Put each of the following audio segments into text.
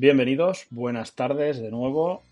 Bienvenidos, buenas tardes de nuevo.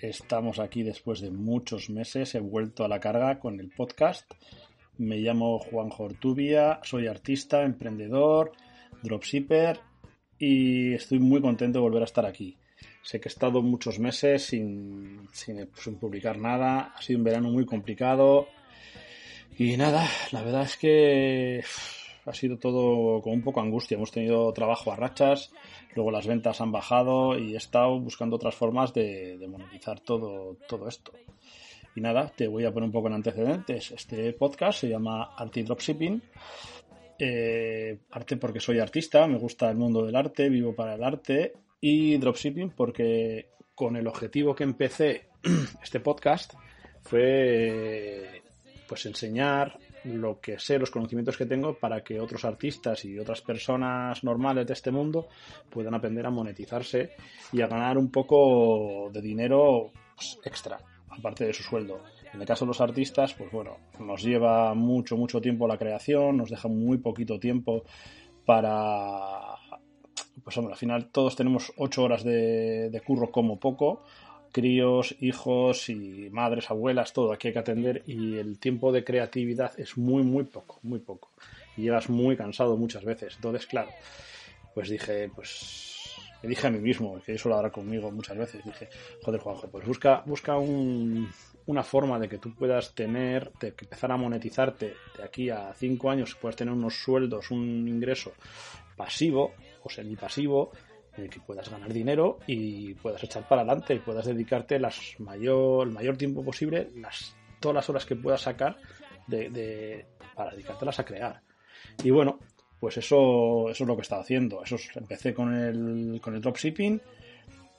Estamos aquí después de muchos meses. He vuelto a la carga con el podcast. Me llamo Juan Jortubia, soy artista, emprendedor, dropshipper y estoy muy contento de volver a estar aquí. Sé que he estado muchos meses sin, sin, sin publicar nada, ha sido un verano muy complicado y nada, la verdad es que ha sido todo con un poco angustia. Hemos tenido trabajo a rachas, luego las ventas han bajado y he estado buscando otras formas de, monetizar todo, todo esto. Y nada, te voy a poner un poco en antecedentes. Este podcast se llama Arte Dropshipping. Eh, arte porque soy artista, me gusta el mundo del arte, vivo para el arte. Y dropshipping porque con el objetivo que empecé este podcast fue pues enseñar lo que sé, los conocimientos que tengo para que otros artistas y otras personas normales de este mundo puedan aprender a monetizarse y a ganar un poco de dinero pues, extra, aparte de su sueldo. En el caso de los artistas, pues bueno, nos lleva mucho, mucho tiempo la creación, nos deja muy poquito tiempo para... Pues hombre, al final todos tenemos ocho horas de, de curro como poco, críos, hijos y madres, abuelas, todo aquí hay que atender y el tiempo de creatividad es muy, muy poco, muy poco. Y llevas muy cansado muchas veces. Entonces, claro, pues dije, pues me dije a mí mismo, que eso lo hará conmigo muchas veces, dije, joder Juanjo, pues busca, busca un, una forma de que tú puedas tener, de que empezar a monetizarte de aquí a cinco años, puedas tener unos sueldos, un ingreso pasivo o semipasivo, en el que puedas ganar dinero y puedas echar para adelante y puedas dedicarte las mayor, el mayor tiempo posible, las, todas las horas que puedas sacar de, para dedicártelas a crear. Y bueno, pues eso, eso es lo que he estado haciendo. Eso es, empecé con el, con el dropshipping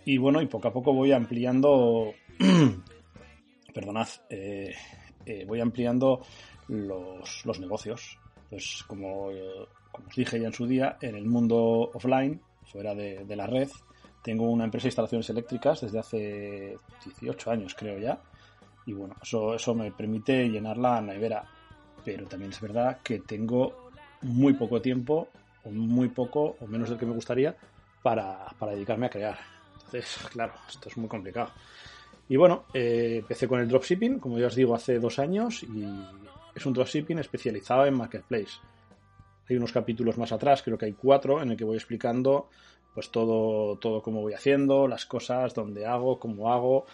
y bueno, y poco a poco voy ampliando, perdonad, eh, eh, voy ampliando los, los negocios. Pues como, como os dije ya en su día, en el mundo offline fuera de, la red. Tengo una empresa de instalaciones eléctricas desde hace 18 años, creo ya. Y bueno, eso, eso me permite llenar la nevera. Pero también es verdad que tengo muy poco tiempo, o muy poco, o menos del que me gustaría, para, para dedicarme a crear. Entonces, claro, esto es muy complicado. Y bueno, eh, empecé con el dropshipping, como ya os digo, hace dos años, y es un dropshipping especializado en marketplace. Hay unos capítulos más atrás, creo que hay cuatro, en el que voy explicando pues todo, todo cómo voy haciendo, las cosas, dónde hago, cómo hago.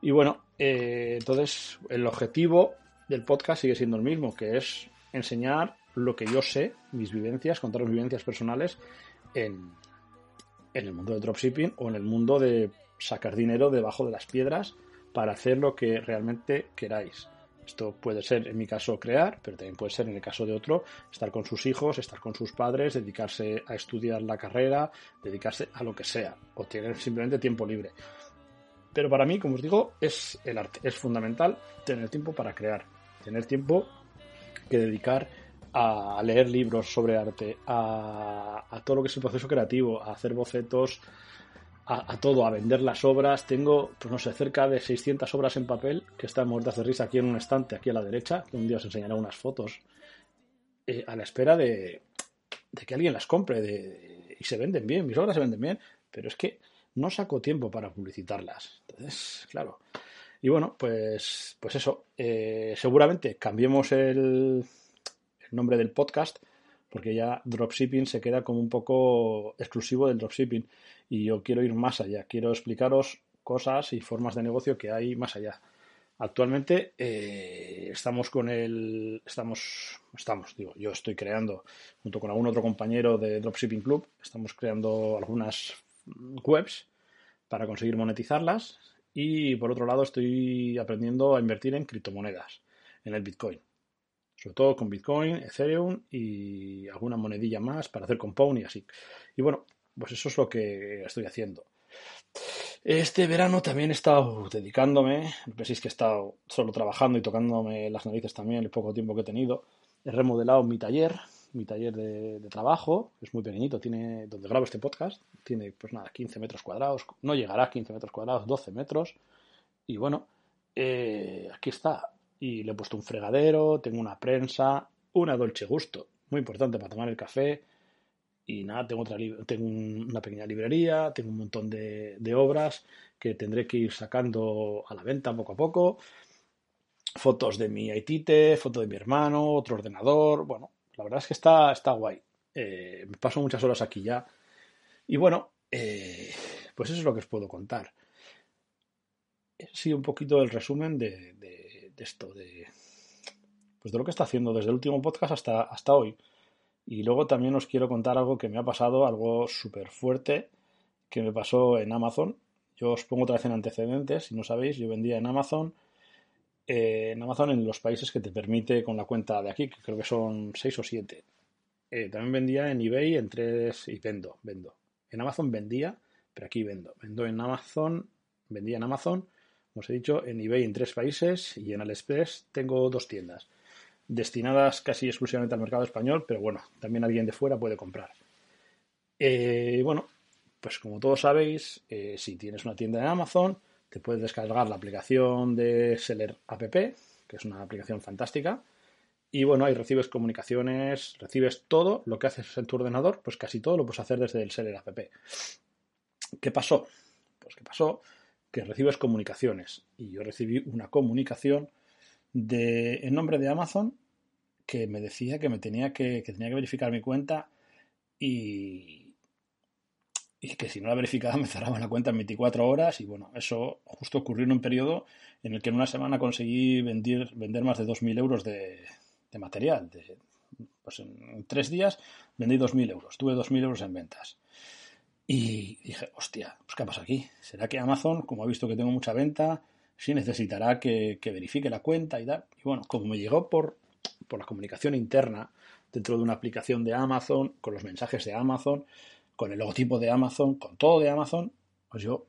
Y bueno, eh, entonces el objetivo del podcast sigue siendo el mismo, que es enseñar lo que yo sé, mis vivencias, contar mis vivencias personales en, en el mundo del dropshipping o en el mundo de sacar dinero debajo de las piedras para hacer lo que realmente queráis. Esto puede ser, en mi caso, crear, pero también puede ser, en el caso de otro, estar con sus hijos, estar con sus padres, dedicarse a estudiar la carrera, dedicarse a lo que sea, o tener simplemente tiempo libre. Pero para mí, como os digo, es el arte. Es fundamental tener tiempo para crear, tener tiempo que dedicar a leer libros sobre arte, a, a todo lo que es el proceso creativo, a hacer bocetos, a, todo, a vender las obras. Tengo, pues no sé, cerca de 600 obras en papel que están muertas de risa aquí en un estante, aquí a la derecha, que un día os enseñaré unas fotos, eh, a la espera de, que alguien las compre de, y se venden bien, mis obras se venden bien, pero es que no saco tiempo para publicitarlas. Entonces, claro. Y bueno, pues, pues eso, eh, seguramente cambiemos el nombre del podcast porque ya dropshipping se queda como un poco exclusivo del dropshipping y yo quiero ir más allá, quiero explicaros cosas y formas de negocio que hay más allá. Actualmente eh, estamos con el, estamos, estamos, digo, yo estoy creando junto con algún otro compañero de Dropshipping Club, estamos creando algunas webs para conseguir monetizarlas Y por otro lado, estoy aprendiendo a invertir en criptomonedas, en el Bitcoin. Sobre todo con Bitcoin, Ethereum y alguna monedilla más para hacer compound y así. Y bueno, pues eso es lo que estoy haciendo. Este verano también he estado dedicándome, penséis que he estado solo trabajando y tocándome las narices también el poco tiempo que he tenido. He remodelado mi taller, mi taller de, trabajo, es muy pequeñito, tiene, donde grabo este podcast, tiene pues nada, 15 metros cuadrados, no llegará a 15 metros cuadrados, 12 metros. Y bueno, eh, aquí está. Y le he puesto un fregadero, tengo una prensa, una dolce gusto, muy importante para tomar el café, y nada, tengo, otra, tengo una pequeña librería, tengo un montón de, obras que tendré que ir sacando a la venta poco a poco. Fotos de mi Aitite, foto de mi hermano, otro ordenador. Bueno, la verdad es que está, está guay. Eh, paso muchas horas aquí ya. Y bueno, eh, pues eso es lo que os puedo contar. Sí, un poquito el resumen de, esto, de, pues de lo que está haciendo desde el último podcast hasta, hasta hoy. Y luego también os quiero contar algo que me ha pasado, algo súper fuerte que me pasó en Amazon. Yo os pongo otra vez en antecedentes, si no sabéis, yo vendía en Amazon, eh, en Amazon en los países que te permite con la cuenta de aquí, que creo que son seis o siete. Eh, también vendía en eBay en tres y vendo, vendo. En Amazon vendía, pero aquí vendo. Vendo en Amazon, vendía en Amazon, como os he dicho, en eBay en tres países y en AliExpress tengo dos tiendas destinadas casi exclusivamente al mercado español, pero bueno, también alguien de fuera puede comprar. Eh, bueno, pues como todos sabéis, eh, si tienes una tienda en Amazon, te puedes descargar la aplicación de Seller App, que es una aplicación fantástica. Y bueno, ahí recibes comunicaciones, recibes todo lo que haces en tu ordenador, pues casi todo lo puedes hacer desde el Seller App. ¿Qué pasó? Pues que pasó que recibes comunicaciones. Y yo recibí una comunicación de, en nombre de Amazon que me decía que me tenía que, tenía que verificar mi cuenta y, y que si no la verificaba me cerraban la cuenta en 24 horas y bueno, eso justo ocurrió en un periodo en el que en una semana conseguí vender, vender más de 2.000 euros de, material. pues en, tres días vendí 2.000 euros, tuve 2.000 euros en ventas. Y dije, hostia, pues ¿qué pasa aquí? ¿Será que Amazon, como ha visto que tengo mucha venta, sí necesitará que, verifique la cuenta y tal. Y bueno, como me llegó por, por la comunicación interna dentro de una aplicación de Amazon, con los mensajes de Amazon, con el logotipo de Amazon, con todo de Amazon, pues yo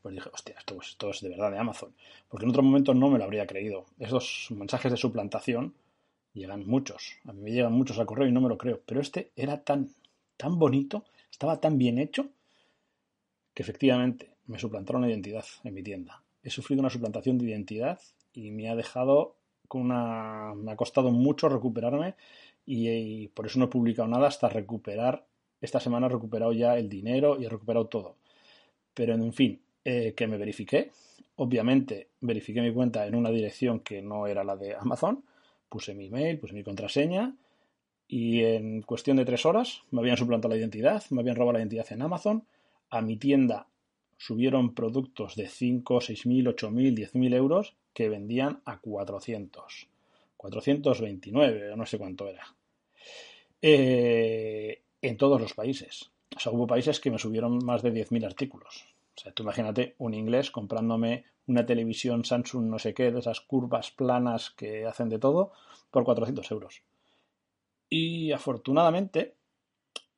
pues dije, hostia, esto, esto es de verdad de Amazon. Porque en otro momento no me lo habría creído. Esos mensajes de suplantación llegan muchos. A mí me llegan muchos al correo y no me lo creo. Pero este era tan, tan bonito, estaba tan bien hecho, que efectivamente me suplantaron la identidad en mi tienda. He sufrido una suplantación de identidad y me ha dejado con una... me ha costado mucho recuperarme y, por eso no he publicado nada hasta recuperar, esta semana he recuperado ya el dinero y he recuperado todo. Pero en fin, eh, que me verifiqué, obviamente verifiqué mi cuenta en una dirección que no era la de Amazon, puse mi email, puse mi contraseña y en cuestión de tres horas me habían suplantado la identidad, me habían robado la identidad en Amazon, a mi tienda subieron productos de 5, 6.000, 8.000, 10.000 euros que vendían a 400. 429 o no sé cuánto era. Eh, en todos los países. O sea, hubo países que me subieron más de 10.000 artículos. O sea, tú imagínate un inglés comprándome una televisión Samsung no sé qué, de esas curvas planas que hacen de todo, por 400 euros. Y afortunadamente,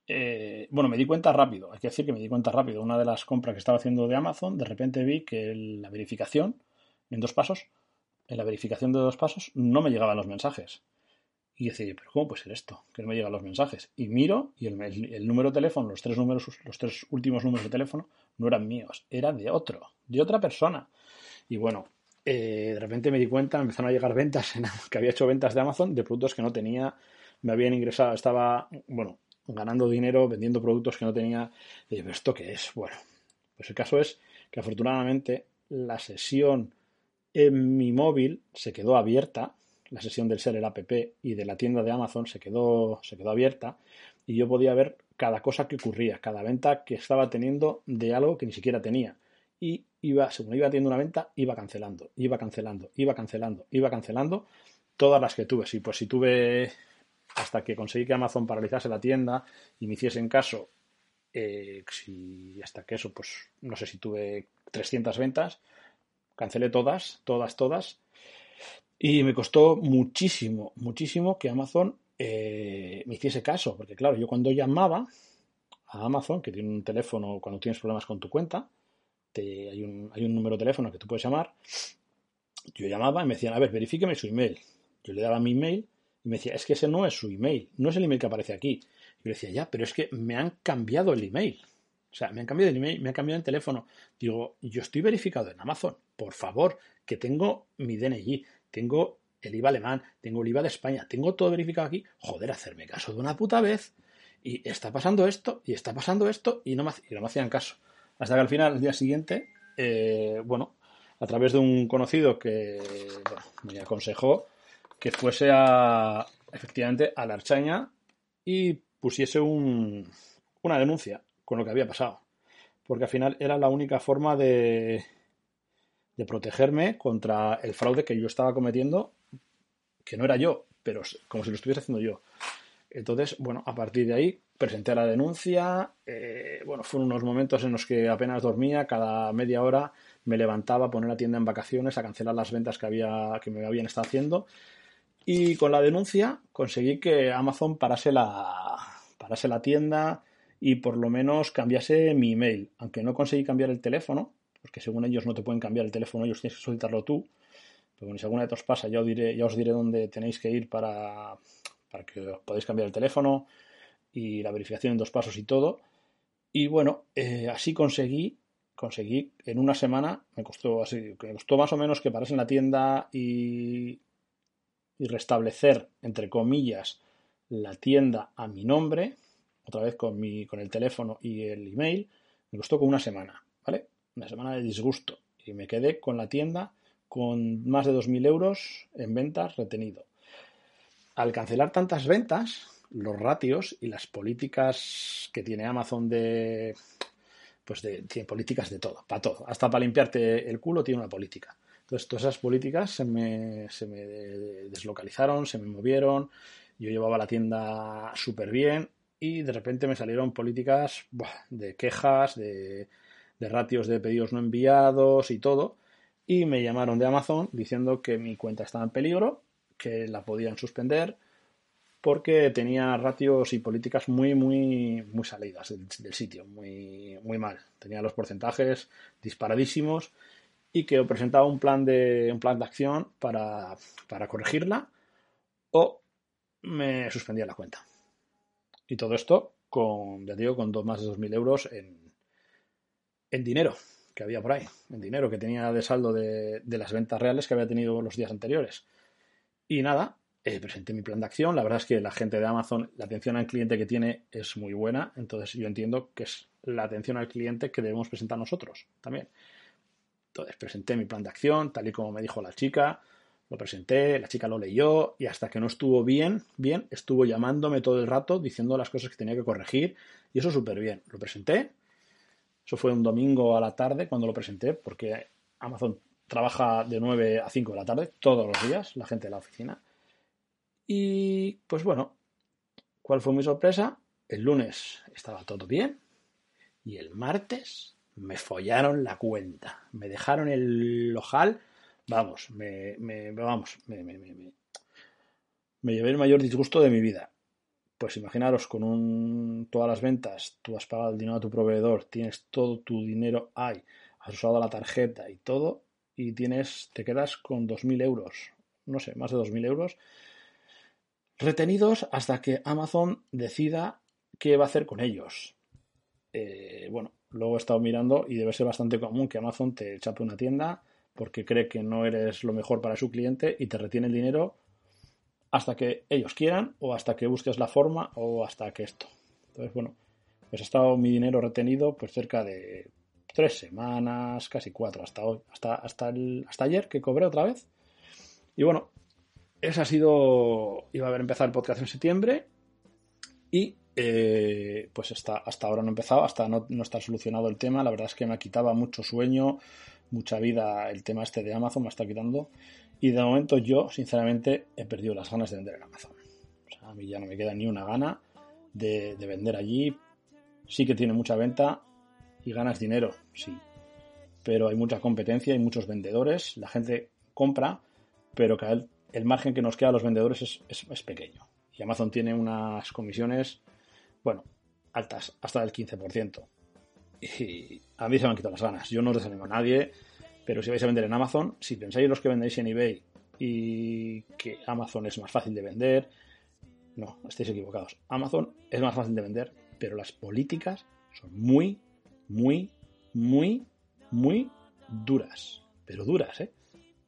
eh, bueno, me di cuenta rápido, hay que decir que me di cuenta rápido. Una de las compras que estaba haciendo de Amazon, de repente vi que la verificación en dos pasos, en la verificación de dos pasos, no me llegaban los mensajes. Y decía, pero ¿cómo puede ser esto? Que no me llegan los mensajes. Y miro y el, número de teléfono, los tres números, los tres últimos números de teléfono, no eran míos, era de otro, de otra persona. Y bueno, eh, de repente me di cuenta, empezaron a llegar ventas, que había hecho ventas de Amazon de productos que no tenía, me habían ingresado, estaba, bueno, ganando dinero vendiendo productos que no tenía. Y ¿esto qué es? Bueno, pues el caso es que afortunadamente la sesión en mi móvil se quedó abierta, la sesión del Seller App y de la tienda de Amazon se quedó, se quedó abierta y yo podía ver cada cosa que ocurría, cada venta que estaba teniendo de algo que ni siquiera tenía. Y iba, según iba teniendo una venta, iba cancelando, iba cancelando, iba cancelando, iba cancelando todas las que tuve. Sí, pues si tuve hasta que conseguí que Amazon paralizase la tienda y me hiciesen caso eh, hasta que eso, pues no sé si tuve 300 ventas, cancelé todas, todas, todas, y me costó muchísimo, muchísimo que Amazon eh, me hiciese caso, porque claro, yo cuando llamaba a Amazon, que tiene un teléfono cuando tienes problemas con tu cuenta, te, hay, un, hay un número de teléfono que tú puedes llamar, yo llamaba y me decían, a ver, verifíqueme su email. Yo le daba mi email y me decía, es que ese no es su email, no es el email que aparece aquí. Y yo decía, ya, pero es que me han cambiado el email. O sea, me han cambiado el email, me han cambiado el teléfono. Digo, yo estoy verificado en Amazon, por favor, que tengo mi DNI, tengo el IVA alemán, tengo el IVA de España, tengo todo verificado aquí. Joder, hacerme caso de una puta vez. Y está pasando esto, y está pasando esto, y no me, y no me hacían caso. Hasta que al final, el día siguiente, eh, bueno, a través de un conocido que me aconsejó que fuese a, efectivamente, a la Archaña y pusiese un, una denuncia con lo que había pasado. Porque al final era la única forma de, de protegerme contra el fraude que yo estaba cometiendo, que no era yo, pero como si lo estuviese haciendo yo. Entonces, bueno, a partir de ahí presenté la denuncia. Eh, bueno, fueron unos momentos en los que apenas dormía, cada media hora me levantaba a poner la tienda en vacaciones, a cancelar las ventas que, había, que me habían estado haciendo y con la denuncia conseguí que Amazon parase la, parase la tienda y por lo menos cambiase mi email. Aunque no conseguí cambiar el teléfono, porque según ellos no te pueden cambiar el teléfono, ellos tienes que solicitarlo tú. Pero bueno, si alguna vez os pasa, ya os diré, ya os diré dónde tenéis que ir para, para que podáis cambiar el teléfono y la verificación en dos pasos y todo. Y bueno, eh, así conseguí, conseguí en una semana, me costó así, me costó más o menos que parase en la tienda y y restablecer, entre comillas, la tienda a mi nombre, otra vez con, mi, con el teléfono y el email, me costó como una semana, ¿vale? Una semana de disgusto. Y me quedé con la tienda con más de 2.000 euros en ventas retenido. Al cancelar tantas ventas, los ratios y las políticas que tiene Amazon de... Pues de, tiene políticas de todo, para todo. Hasta para limpiarte el culo tiene una política. Entonces, todas esas políticas se me, se me deslocalizaron, se me movieron. Yo llevaba la tienda súper bien y de repente me salieron políticas de quejas, de, de ratios de pedidos no enviados y todo. Y me llamaron de Amazon diciendo que mi cuenta estaba en peligro, que la podían suspender porque tenía ratios y políticas muy, muy, muy salidas del, del, sitio, muy, muy mal. Tenía los porcentajes disparadísimos y que presentaba un plan de, un plan de acción para, para corregirla o me suspendía la cuenta. Y todo esto con, ya digo, con dos, más de 2.000 euros en, en dinero que había por ahí, en dinero que tenía de saldo de, de las ventas reales que había tenido los días anteriores. Y nada, eh, presenté mi plan de acción. La verdad es que la gente de Amazon, la atención al cliente que tiene es muy buena. Entonces yo entiendo que es la atención al cliente que debemos presentar nosotros también. Entonces presenté mi plan de acción, tal y como me dijo la chica, lo presenté, la chica lo leyó y hasta que no estuvo bien, bien, estuvo llamándome todo el rato diciendo las cosas que tenía que corregir y eso súper bien. Lo presenté, eso fue un domingo a la tarde cuando lo presenté porque Amazon trabaja de 9 a 5 de la tarde todos los días, la gente de la oficina. Y pues bueno, ¿cuál fue mi sorpresa? El lunes estaba todo bien y el martes me follaron la cuenta, me dejaron el ojal, vamos, me, me vamos, me, me, me, me, llevé el mayor disgusto de mi vida. Pues imaginaros, con un, todas las ventas, tú has pagado el dinero a tu proveedor, tienes todo tu dinero ahí, has usado la tarjeta y todo, y tienes, te quedas con 2.000 euros, no sé, más de 2.000 euros, retenidos hasta que Amazon decida qué va a hacer con ellos. Eh, bueno, Luego he estado mirando y debe ser bastante común que Amazon te chape una tienda porque cree que no eres lo mejor para su cliente y te retiene el dinero hasta que ellos quieran o hasta que busques la forma o hasta que esto. Entonces, bueno, pues ha estado mi dinero retenido pues cerca de tres semanas, casi cuatro, hasta hoy, hasta, hasta, el, hasta ayer que cobré otra vez. Y bueno, ese ha sido, iba a haber empezado el podcast en septiembre y eh, pues hasta, hasta ahora no he empezado, hasta no, no está solucionado el tema. La verdad es que me quitaba mucho sueño, mucha vida el tema este de Amazon, me está quitando. Y de momento yo, sinceramente, he perdido las ganas de vender en Amazon. O sea, a mí ya no me queda ni una gana de, de vender allí sí que tiene mucha venta y ganas dinero, sí. Pero hay mucha competencia, hay muchos vendedores, la gente compra, pero el, margen que nos queda a los vendedores es, es, pequeño. Y Amazon tiene unas comisiones, bueno, altas, hasta del 15%. Y a mí se me han quitado las ganas. Yo no os desanimo a nadie, pero si vais a vender en Amazon, si pensáis los que vendéis en eBay y que Amazon es más fácil de vender, no, estáis equivocados. Amazon es más fácil de vender, pero las políticas son muy, muy, muy, muy duras. Pero duras, ¿eh?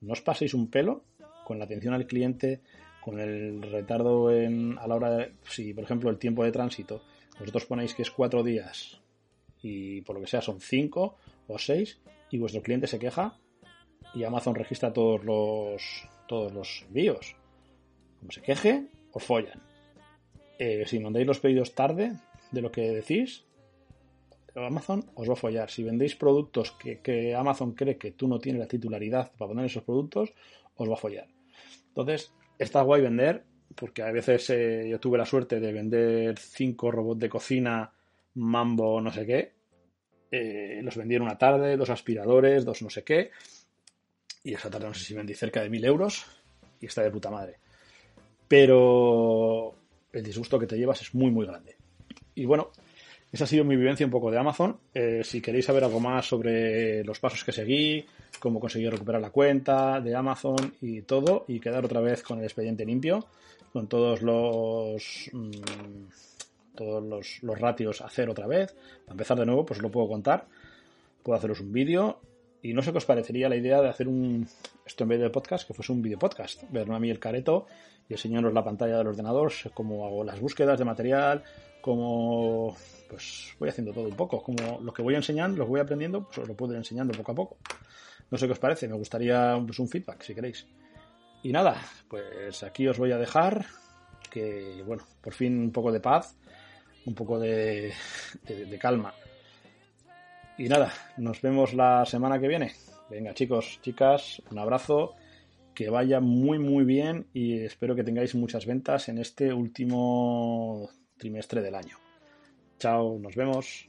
No os paséis un pelo con la atención al cliente, con el retardo en, a la hora de, si por ejemplo el tiempo de tránsito, vosotros ponéis que es cuatro días y por lo que sea son cinco o seis y vuestro cliente se queja y Amazon registra todos los todos los envíos. Como se queje, os follan. Eh, si mandáis los pedidos tarde de lo que decís, Amazon os va a follar. Si vendéis productos que, Amazon cree que tú no tienes la titularidad para poner esos productos, os va a follar. Entonces, está guay vender, porque a veces eh, yo tuve la suerte de vender cinco robots de cocina, mambo, no sé qué. Eh, los vendí en una tarde, dos aspiradores, dos no sé qué. Y esa tarde no sé si vendí cerca de mil euros. Y está de puta madre. Pero el disgusto que te llevas es muy, muy grande. Y bueno, esa ha sido mi vivencia un poco de Amazon. Eh, si queréis saber algo más sobre los pasos que seguí, cómo conseguí recuperar la cuenta de Amazon y todo, y quedar otra vez con el expediente limpio, con todos los mm, todos los, los, ratios a hacer otra vez, para empezar de nuevo, pues lo puedo contar. Puedo haceros un vídeo. Y no sé qué os parecería la idea de hacer un esto en vez de podcast, que fuese un video podcast. Verme a mí el careto y enseñaros la pantalla del ordenador, cómo hago las búsquedas de material, cómo pues voy haciendo todo un poco, como lo que voy enseñando, lo voy aprendiendo, pues os lo puedo ir enseñando poco a poco. No sé qué os parece, me gustaría pues, un feedback si queréis. Y nada, pues aquí os voy a dejar que, bueno, por fin un poco de paz, un poco de calma. Y nada, nos vemos la semana que viene. Venga chicos, chicas, un abrazo que vaya muy muy bien y espero que tengáis muchas ventas en este último trimestre del año. Chao, nos vemos.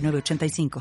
85